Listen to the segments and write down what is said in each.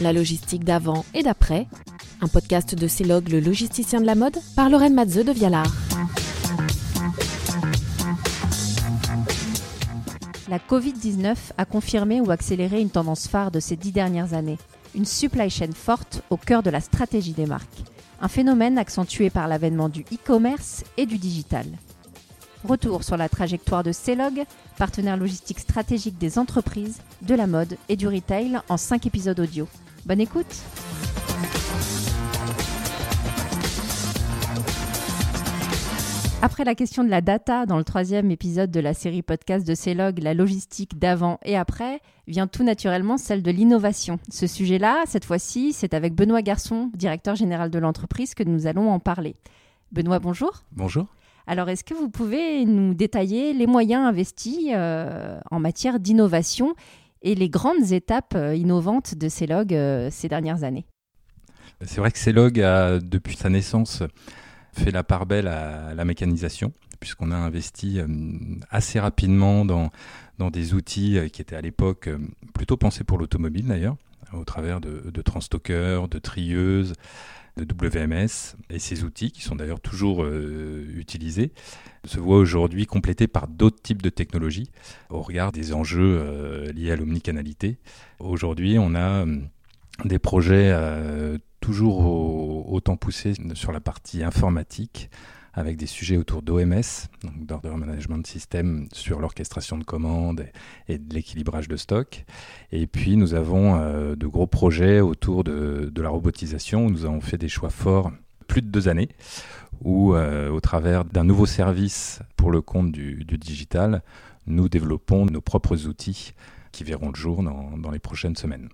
La logistique d'avant et d'après, un podcast de Célog, le logisticien de la mode, par Lorraine Matzeux de Vialard. La Covid-19 a confirmé ou accéléré une tendance phare de ces dix dernières années, une supply chain forte au cœur de la stratégie des marques. Un phénomène accentué par l'avènement du e-commerce et du digital. Retour sur la trajectoire de Celog, partenaire logistique stratégique des entreprises, de la mode et du retail en cinq épisodes audio. Bonne écoute! Après la question de la data dans le troisième épisode de la série podcast de Celog, la logistique d'avant et après, vient tout naturellement celle de l'innovation. Ce sujet-là, cette fois-ci, c'est avec Benoît Garçon, directeur général de l'entreprise, que nous allons en parler. Benoît, bonjour. Bonjour. Alors, est-ce que vous pouvez nous détailler les moyens investis euh, en matière d'innovation et les grandes étapes euh, innovantes de Celog euh, ces dernières années? C'est vrai que Celog a, depuis sa naissance, fait la part belle à la mécanisation, puisqu'on a investi assez rapidement dans, des outils qui étaient à l'époque plutôt pensés pour l'automobile d'ailleurs, au travers de, de de trieuses, de WMS. Et ces outils, qui sont d'ailleurs toujours euh, utilisés, se voient aujourd'hui complétés par d'autres types de technologies au regard des enjeux euh, liés à l'omnicanalité. Aujourd'hui, on a des projets euh, toujours au, autant poussés sur la partie informatique, avec des sujets autour d'OMS, donc d'Order Management System, sur l'orchestration de commandes et, de l'équilibrage de stock. Et puis nous avons euh, de gros projets autour de, la robotisation, où nous avons fait des choix forts plus de deux années, où euh, au travers d'un nouveau service pour le compte du, digital, nous développons nos propres outils qui verront le jour dans, dans les prochaines semaines.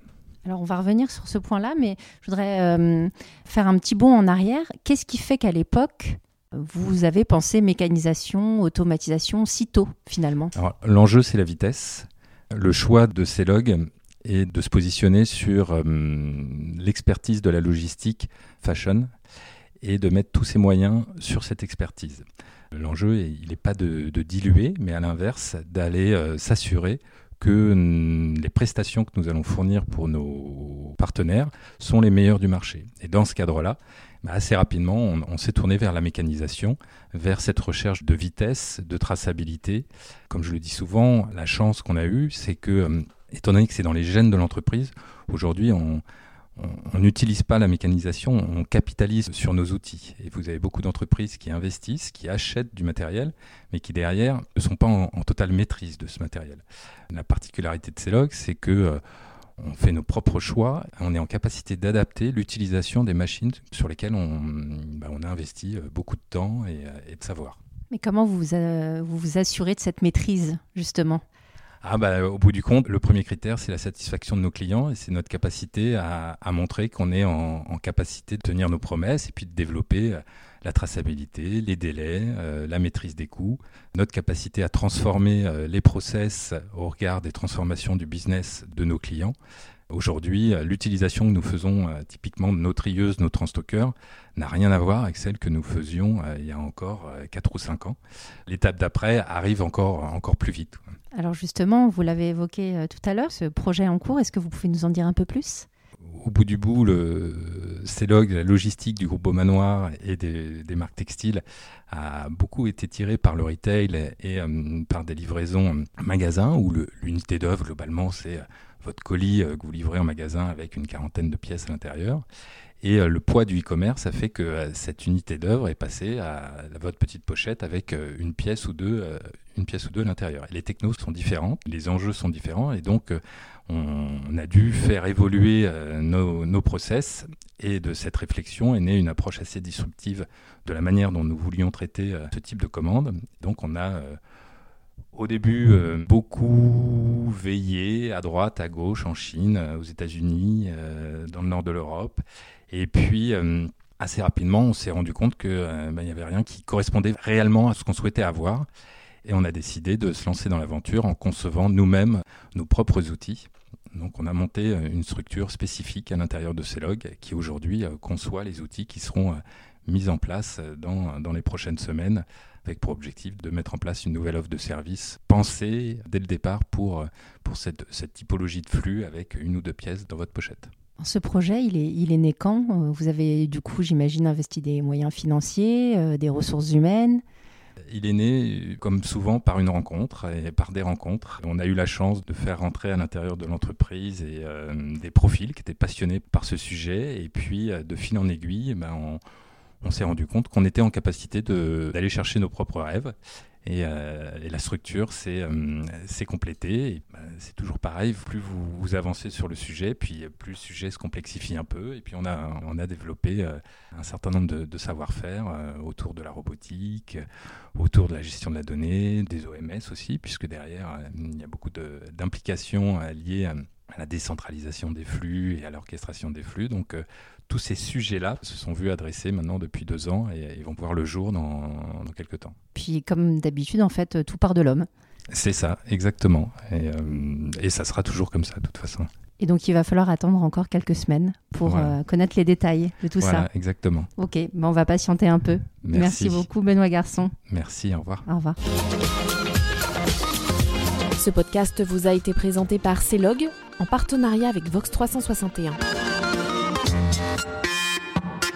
Alors on va revenir sur ce point-là, mais je voudrais euh, faire un petit bond en arrière. Qu'est-ce qui fait qu'à l'époque, vous avez pensé mécanisation, automatisation si tôt finalement? L'enjeu, c'est la vitesse. Le choix de Celog est de se positionner sur euh, l'expertise de la logistique fashion et de mettre tous ses moyens sur cette expertise. L'enjeu, il n'est pas de, diluer, mais à l'inverse, d'aller euh, s'assurer que les prestations que nous allons fournir pour nos partenaires sont les meilleures du marché. Et dans ce cadre-là, assez rapidement, on, s'est tourné vers la mécanisation, vers cette recherche de vitesse, de traçabilité. Comme je le dis souvent, la chance qu'on a eue, c'est que, étant donné que c'est dans les gènes de l'entreprise, aujourd'hui, on, n'utilise pas la mécanisation, on capitalise sur nos outils. Et vous avez beaucoup d'entreprises qui investissent, qui achètent du matériel, mais qui derrière ne sont pas en, en totale maîtrise de ce matériel. La particularité de Celog, c'est que euh, on fait nos propres choix, on est en capacité d'adapter l'utilisation des machines sur lesquelles on, bah, on, a investi beaucoup de temps et, et de savoir. Mais comment vous, euh, vous vous assurez de cette maîtrise, justement? Ah bah, au bout du compte, le premier critère, c'est la satisfaction de nos clients et c'est notre capacité à, montrer qu'on est en, capacité de tenir nos promesses et puis de développer la traçabilité, les délais, euh, la maîtrise des coûts, notre capacité à transformer euh, les process au regard des transformations du business de nos clients. Aujourd'hui, l'utilisation que nous faisons euh, typiquement de nos trieuses, nos transstockers, n'a rien à voir avec celle que nous faisions euh, il y a encore euh, 4 ou 5 ans. L'étape d'après arrive encore, encore plus vite. Alors justement, vous l'avez évoqué euh, tout à l'heure, ce projet en cours, est-ce que vous pouvez nous en dire un peu plus? Au bout du bout, le CELOG, la logistique du groupe Beaumanoir et des, des, marques textiles a beaucoup été tiré par le retail et, et euh, par des livraisons magasins où l'unité d'œuvre, globalement, c'est votre colis que vous livrez en magasin avec une quarantaine de pièces à l'intérieur. Et euh, le poids du e-commerce a fait que euh, cette unité d'œuvre est passée à, votre petite pochette avec euh, une pièce ou deux, une pièce ou deux à l'intérieur. Les technos sont différentes, les enjeux sont différents, et donc on, on a dû faire évoluer nos, nos, process. Et de cette réflexion est née une approche assez disruptive de la manière dont nous voulions traiter ce type de commande. Donc on a au début, euh, beaucoup veillé à droite, à gauche, en Chine, aux États-Unis, euh, dans le nord de l'Europe. Et puis, euh, assez rapidement, on s'est rendu compte qu'il euh, ben, n'y avait rien qui correspondait réellement à ce qu'on souhaitait avoir. Et on a décidé de se lancer dans l'aventure en concevant nous-mêmes nos propres outils. Donc on a monté une structure spécifique à l'intérieur de Celog qui aujourd'hui conçoit les outils qui seront mise en place dans, dans les prochaines semaines avec pour objectif de mettre en place une nouvelle offre de service pensée dès le départ pour, pour cette, cette typologie de flux avec une ou deux pièces dans votre pochette. Ce projet, il est, il est né quand? Vous avez du coup, j'imagine, investi des moyens financiers, euh, des ressources humaines? Il est né, comme souvent, par une rencontre et par des rencontres. On a eu la chance de faire rentrer à l'intérieur de l'entreprise et, euh, des profils qui étaient passionnés par ce sujet. Et puis, euh, de fil en aiguille, ben, on, on s'est rendu compte qu'on était en capacité d'aller chercher nos propres rêves. Et, euh, la structure s'est euh, complétée. Bah, c'est toujours pareil, plus vous, avancez sur le sujet, puis plus le sujet se complexifie un peu. Et puis on a, développé euh, un certain nombre de, de savoir-faire autour de la robotique, autour de la gestion de la donnée, des OMS aussi, puisque derrière, il y a beaucoup d'implications liées à la décentralisation des flux et à l'orchestration des flux. Donc tous ces sujets-là se sont vus adresser maintenant depuis deux ans et ils vont voir le jour dans, dans quelques temps. Puis comme d'habitude, en fait, tout part de l'homme. C'est ça, exactement. Et, euh, et, ça sera toujours comme ça, de toute façon. Et donc, il va falloir attendre encore quelques semaines pour euh, connaître les détails de tout voilà, ça. exactement. Ok, ben on va patienter un peu. Merci. Merci beaucoup, Benoît Garçon. Merci, au revoir. Au revoir. Ce podcast vous a été présenté par CELOG en partenariat avec Vox 361.